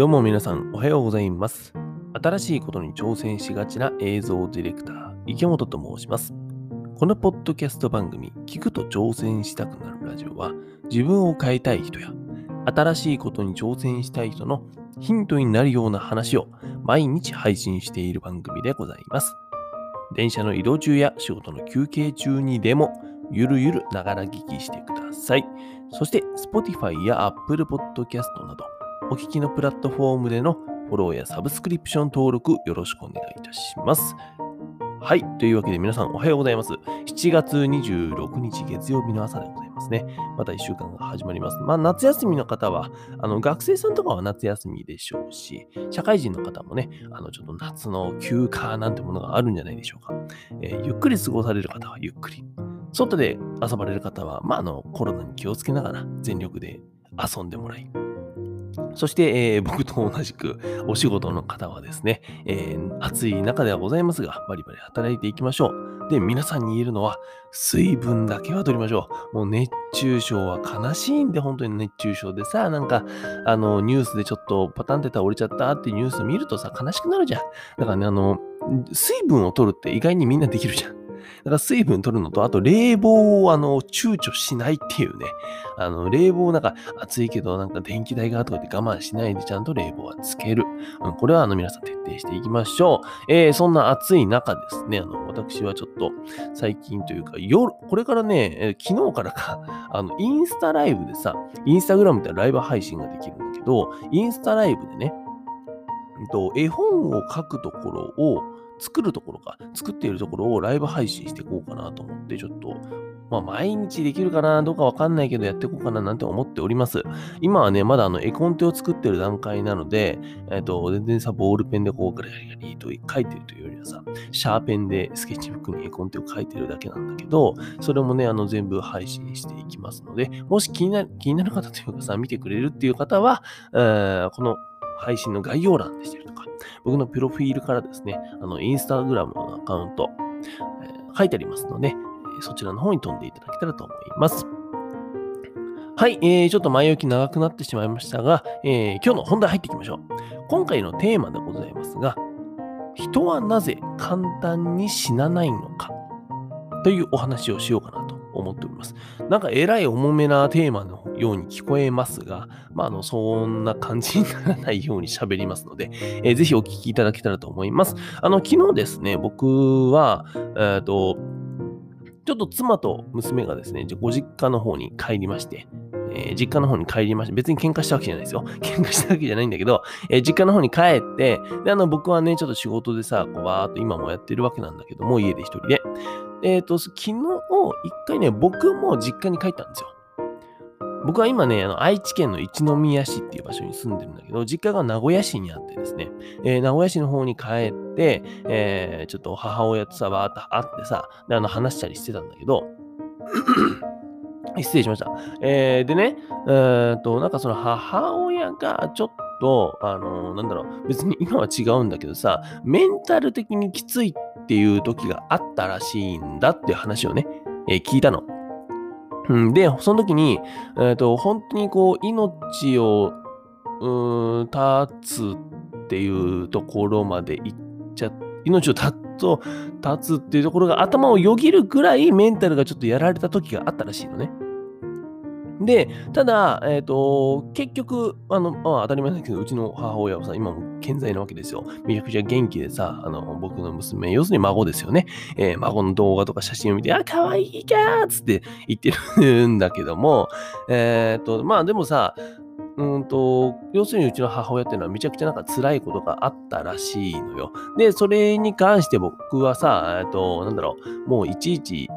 どうも皆さんおはようございます。新しいことに挑戦しがちな映像ディレクター、池本と申します。このポッドキャスト番組、聞くと挑戦したくなるラジオは、自分を変えたい人や、新しいことに挑戦したい人のヒントになるような話を毎日配信している番組でございます。電車の移動中や仕事の休憩中にでも、ゆるゆるながら聞きしてください。そして、Spotify や Apple Podcast など、お聞きのプラットフォームでのフォローやサブスクリプション登録よろしくお願いいたします。はい。というわけで皆さんおはようございます。7月26日月曜日の朝でございますね。また1週間が始まります。まあ夏休みの方は、あの学生さんとかは夏休みでしょうし、社会人の方もね、あのちょっと夏の休暇なんてものがあるんじゃないでしょうか。えーゆっくり過ごされる方はゆっくり。外で遊ばれる方は、まあ、あのコロナに気をつけながら全力で遊んでもらい、そして、えー 僕と同じくお仕事の方はですね、えー暑い中ではございますが、バリバリ働いていきましょう。で、皆さんに言えるのは、水分だけは取りましょう。もう熱中症は悲しいんで、本当に熱中症でさ、なんか、あの、ニュースでちょっとパタンって倒れちゃったってニュース見るとさ、悲しくなるじゃん。だからね、あの、水分を取るって意外にみんなできるじゃん。だから水分取るのと、あと冷房をあの躊躇しないっていうね。あの、冷房なんか暑いけどなんか電気代がとか言って我慢しないでちゃんと冷房はつける。うん、これはあの皆さん徹底していきましょう。えー、そんな暑い中ですね、あの、私はちょっと最近というか夜、これからね、えー昨日からか、あの、インスタライブでさ、インスタグラムってライブ配信ができるんだけど、インスタライブでね、うんと絵本を書くところを作るところか、作っているところをライブ配信していこうかなと思って、ちょっと、まあ、毎日できるかな、どうかわかんないけど、やっていこうかななんて思っております。今はね、まだあの、絵コンテを作ってる段階なので、えっ、と、全然さ、ボールペンでこう、ガリガリガリと書いてるというよりはさ、シャーペンでスケッチブックに絵コンテを書いてるだけなんだけど、それもね、あの、全部配信していきますので、もし気になる、気になる方というかさ、見てくれるっていう方は、えーこの配信の概要欄でしたりとか、僕のプロフィールからですね、あの、インスタグラムのアカウント、えー書いてありますので、そちらの方に飛んでいただけたらと思います。はい、えー、ちょっと前置き長くなってしまいましたが、えー今日の本題入っていきましょう。今回のテーマでございますが、人はなぜ簡単に死なないのかというお話をしようかなと思っております。なんかえらい重めなテーマのように聞こえますが、まあ、あの、そんな感じにならないように喋りますので、えーぜひお聞きいただけたらと思います。あの、昨日ですね、僕は、えっ、と、ちょっと妻と娘がですね、ご実家の方に帰りまして、えー実家の方に帰りまして、別に喧嘩したわけじゃないですよ。喧嘩したわけじゃないんだけど、えー実家の方に帰って、で、あの、僕はね、ちょっと仕事でさ、こう、わーっと今もやってるわけなんだけども、家で一人で。えっ、と、昨日、一回ね、僕も実家に帰ったんですよ。僕は今ね、あの愛知県の一宮市っていう場所に住んでるんだけど、実家が名古屋市にあってですね、えー名古屋市の方に帰って、えーちょっと母親とさ、わーっと会ってさ、で、あの、話したりしてたんだけど、失礼しました。えーでね、えーっと、なんかその母親がちょっと、あのなんだろう、別に今は違うんだけどさ、メンタル的にきついっていう時があったらしいんだっていう話をね、え聞いたの。うん、で、その時に、えーっと、本当にこう、命を、うん、絶つっていうところまで行っちゃ、命を絶つ、立つっていうところが頭をよぎるぐらいメンタルがちょっとやられた時があったらしいのね。で、ただ、えっ、と、結局、あの、まあ、当たり前だけど、うちの母親はさ、今も健在なわけですよ。めちゃくちゃ元気でさ、あの、僕の娘、要するに孫ですよね。えー孫の動画とか写真を見て、あ、可愛いかーっつって言ってるんだけども、えっ、と、まあ、でもさ、うんと、要するにうちの母親っていうのはめちゃくちゃなんか辛いことがあったらしいのよ。で、それに関して僕はさ、えっと、なんだろう、もういちいち、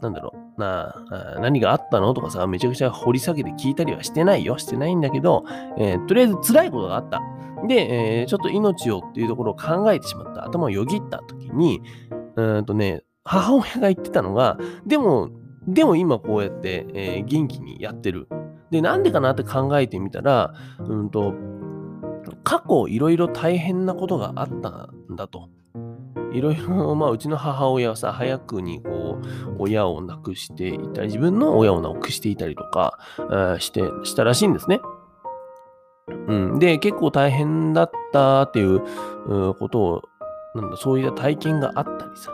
なんだろう、なあ何があったの？とかさ、めちゃくちゃ掘り下げて聞いたりはしてないよ。してないんだけど、えーとりあえず辛いことがあった。で、えーちょっと命をっていうところを考えてしまった。頭をよぎった時に、うんとね、母親が言ってたのが、でも、でも今こうやって、えー元気にやってる。で、なんでかなって考えてみたら、うんと、過去いろいろ大変なことがあったんだと。いろいろ、まあ、うちの母親はさ、早くにこう、親を亡くしていたり、自分の親を亡くしていたりとか、えーして、したらしいんですね。うん。で、結構大変だったっていうことを、なんだ、そういった体験があったりさ。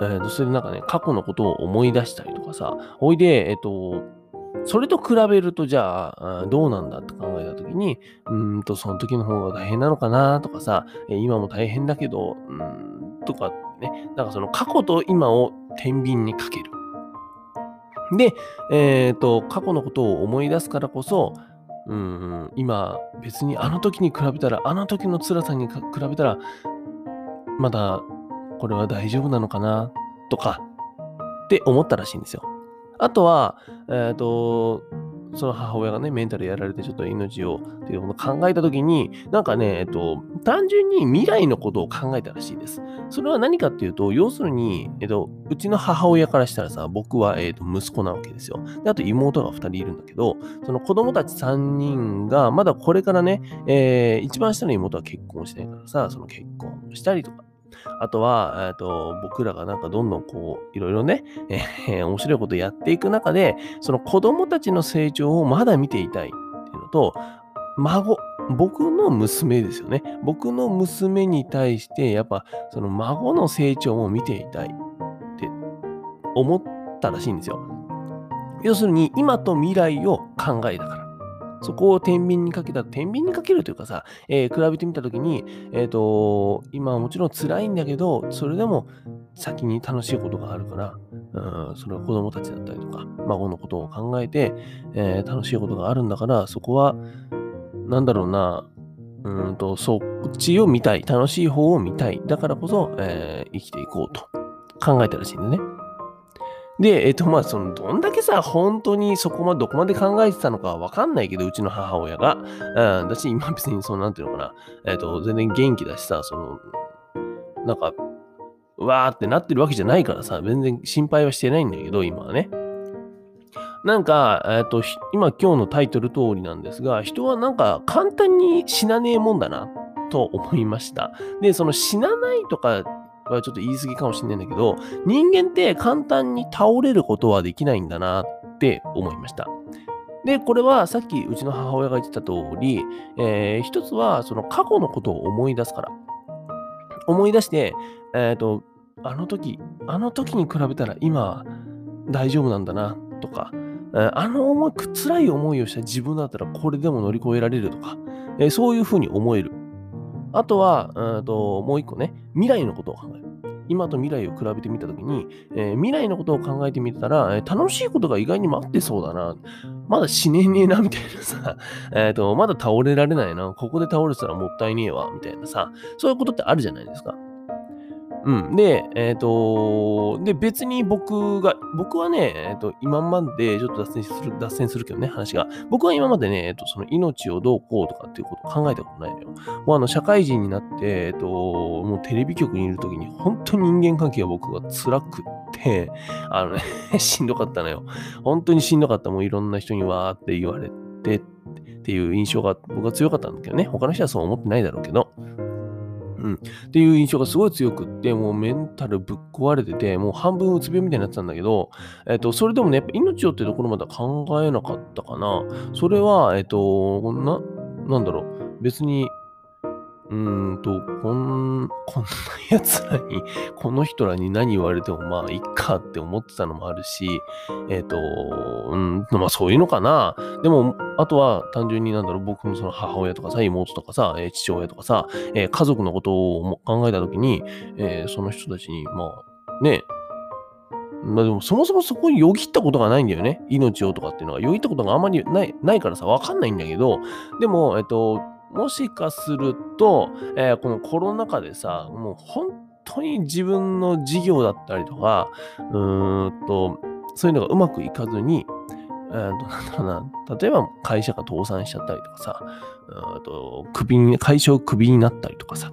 えー、それでなんかね、過去のことを思い出したりとかさ、おいで、えっ、ー、と、それと比べると、じゃあ、どうなんだって考えたときに、うんと、その時の方が大変なのかなとかさ、今も大変だけど、うん、とかね、なんかその過去と今を天秤にかける。で、えっ、ー、と、過去のことを思い出すからこそ、うん、今、別にあの時に比べたら、あの時の辛さに比べたら、まだこれは大丈夫なのかなとかって思ったらしいんですよ。あとは、えっ、ー、と、その母親がね、メンタルやられてちょっと命をっていうのを考えたときに、なんかね、えっと、単純に未来のことを考えたらしいです。それは何かっていうと、要するに、えっと、うちの母親からしたらさ、僕は、えっと、息子なわけですよ。で、あと妹が2人いるんだけど、その子供たち3人が、まだこれからね、えー、一番下の妹は結婚してないからさ、その結婚したりとか、あとは、えっと、僕らがなんかどんどんこう、いろいろね、えー、面白いことやっていく中で、その子供たちの成長をまだ見ていたいっていうのと、孫、僕の娘ですよね。僕の娘に対して、やっぱその孫の成長も見ていたいって思ったらしいんですよ。要するに、今と未来を考えたから。そこを天秤にかけた、天秤にかけるというかさ、えー、比べてみたときに、えっ、ー、と、今はもちろん辛いんだけど、それでも先に楽しいことがあるから、うん、それは子供たちだったりとか、孫のことを考えて、えー、楽しいことがあるんだから、そこは、なんだろうな、うんと、そっちを見たい。楽しい方を見たい。だからこそ、えー、生きていこうと考えたらしいんでね。で、えっと、まあ、その、どんだけさ、本当にそこまで、どこまで考えてたのかわかんないけど、うちの母親が。うん、だし、今別に、その、なんていうのかな、えっと、全然元気だしさ、その、なんか、わーってなってるわけじゃないからさ、全然心配はしてないんだけど、今はね。なんか、えっと、今今日のタイトル通りなんですが、人はなんか簡単に死なねえもんだな、と思いました。で、その死なないとかはちょっと言い過ぎかもしれないんだけど、人間って簡単に倒れることはできないんだなって思いました。で、これはさっきうちの母親が言ってた通り、えー、一つはその過去のことを思い出すから。思い出して、えっ、ー、と、あの時、あの時に比べたら今大丈夫なんだなとか、あの思い、辛い思いをした自分だったらこれでも乗り越えられるとか、えー、そういうふうに思える。あとは、ともう一個ね、未来のことを考える。今と未来を比べてみたときに、えー、未来のことを考えてみたら、えー、楽しいことが意外に待ってそうだな。まだ死ねねえな、みたいなさ、えっ、と、まだ倒れられないな。ここで倒れてたらもったいねえわ、みたいなさ、そういうことってあるじゃないですか。うん。で、えっ、ー、と、で、別に僕が、僕はね、えっ、ー、と、今まで、ちょっと脱線する、脱線するけどね、話が。僕は今までね、えっ、ー、と、その命をどうこうとかっていうことを考えたことないのよ。もうあの、社会人になって、えっ、と、もうテレビ局にいるときに、本当に人間関係が僕が辛くって、あのね しんどかったのよ。本当にしんどかった。もういろんな人にわーって言われてっていう印象が僕は強かったんだけどね。他の人はそう思ってないだろうけど。うん。っていう印象がすごい強くって、もうメンタルぶっ壊れてて、もう半分うつ病みたいになってたんだけど、えっと、それでもね、やっぱ命をってところまでは考えなかったかな。それは、えっと、な、なんだろう。別に、うんと、こん、こんな奴らに、この人らに何言われてもまあ、いっかって思ってたのもあるし、えっ、ー、と、うん、まあそういうのかな。でも、あとは単純になんだろう、僕のその母親とかさ、妹とかさ、えー、父親とかさ、えー、家族のことを考えたときに、えその人たちに、まあ、ね、まあでもそもそもそこによぎったことがないんだよね。命をとかっていうのが。よぎったことがあんまりない、ないからさ、わかんないんだけど、でも、えっと、もしかすると、えー、このコロナ禍でさ、もう本当に自分の事業だったりとか、うーんと、そういうのがうまくいかずに、えー、となんだろうな、例えば会社が倒産しちゃったりとかさ、うんと首に会社をクビになったりとかさ、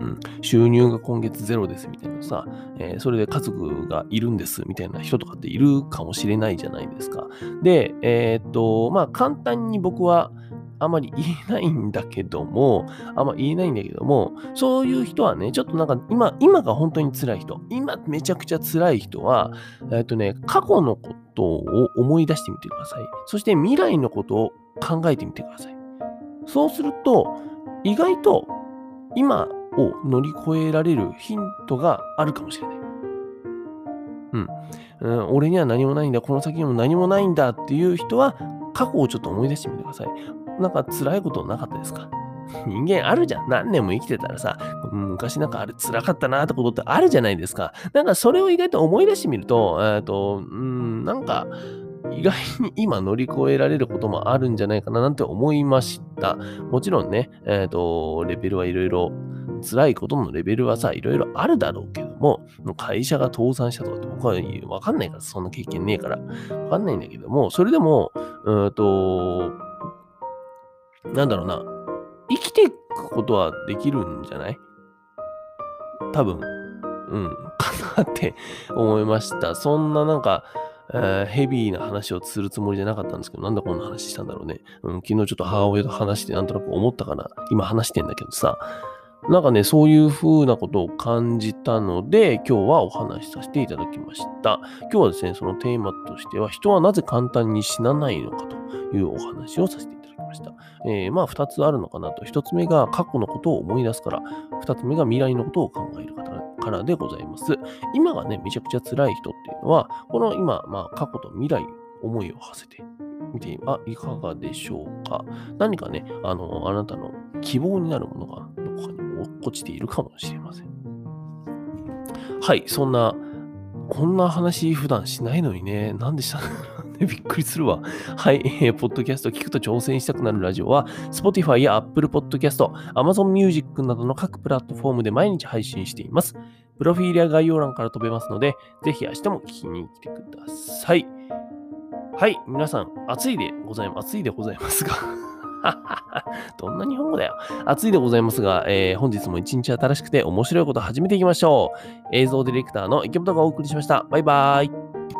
うん、収入が今月ゼロですみたいなさ、えー、それで家族がいるんですみたいな人とかっているかもしれないじゃないですか。で、えっ、と、まあ簡単に僕は、あまり言えないんだけども、あんま言えないんだけども、そういう人はね、ちょっとなんか今、今が本当に辛い人、今めちゃくちゃ辛い人は、えっとね、過去のことを思い出してみてください。そして未来のことを考えてみてください。そうすると、意外と今を乗り越えられるヒントがあるかもしれない。うん。うん、俺には何もないんだ、この先にも何もないんだっていう人は、過去をちょっと思い出してみてください。なんか辛いことなかったですか？人間あるじゃん。何年も生きてたらさ、昔なんかあれ辛かったなってことってあるじゃないですか。なんかそれを意外と思い出してみると、えっと、うん、なんか、意外に 今乗り越えられることもあるんじゃないかななんて思いました。もちろんね、えっ、ー、と、レベルはいろいろ、辛いことのレベルはさ、いろいろあるだろうけども、会社が倒産したとかって僕はわかんないから、そんな経験ねえから。わかんないんだけども、それでも、うんと、なんだろうな、生きていくことはできるんじゃない？多分、うん、かなって思いました。そんななんか、えー、ヘビーな話をするつもりじゃなかったんですけど、なんでこんな話したんだろうね。うん、昨日ちょっと母親と話してなんとなく思ったかな。今話してんだけどさ、なんかね、そういう風なことを感じたので、今日はお話しさせていただきました。今日はですね、そのテーマとしては、人はなぜ簡単に死なないのかというお話をさせていただきました。えー、まあ、二つあるのかなと。一つ目が過去のことを思い出すから、二つ目が未来のことを考える方からでございます。今がね、めちゃくちゃ辛い人っていうのは、この今、まあ、過去と未来、思いを馳せてみて、あ、いかがでしょうか。何かね、あの、あなたの希望になるものがどこかに落っこちているかもしれません。はい、そんな、こんな話普段しないのにね、なんでした びっくりするわ。はい、えー、ポッドキャスト聞くと挑戦したくなるラジオは、Spotify や Apple Podcast、Amazon Music などの各プラットフォームで毎日配信しています。プロフィールや概要欄から飛べますので、ぜひ明日も聞きに来てください。はい、皆さん、暑いでございます。暑いでございますが どんな日本語だよ。暑いでございますが、えー、本日も一日新しくて面白いこと始めていきましょう。映像ディレクターの池本がお送りしました。バイバーイ。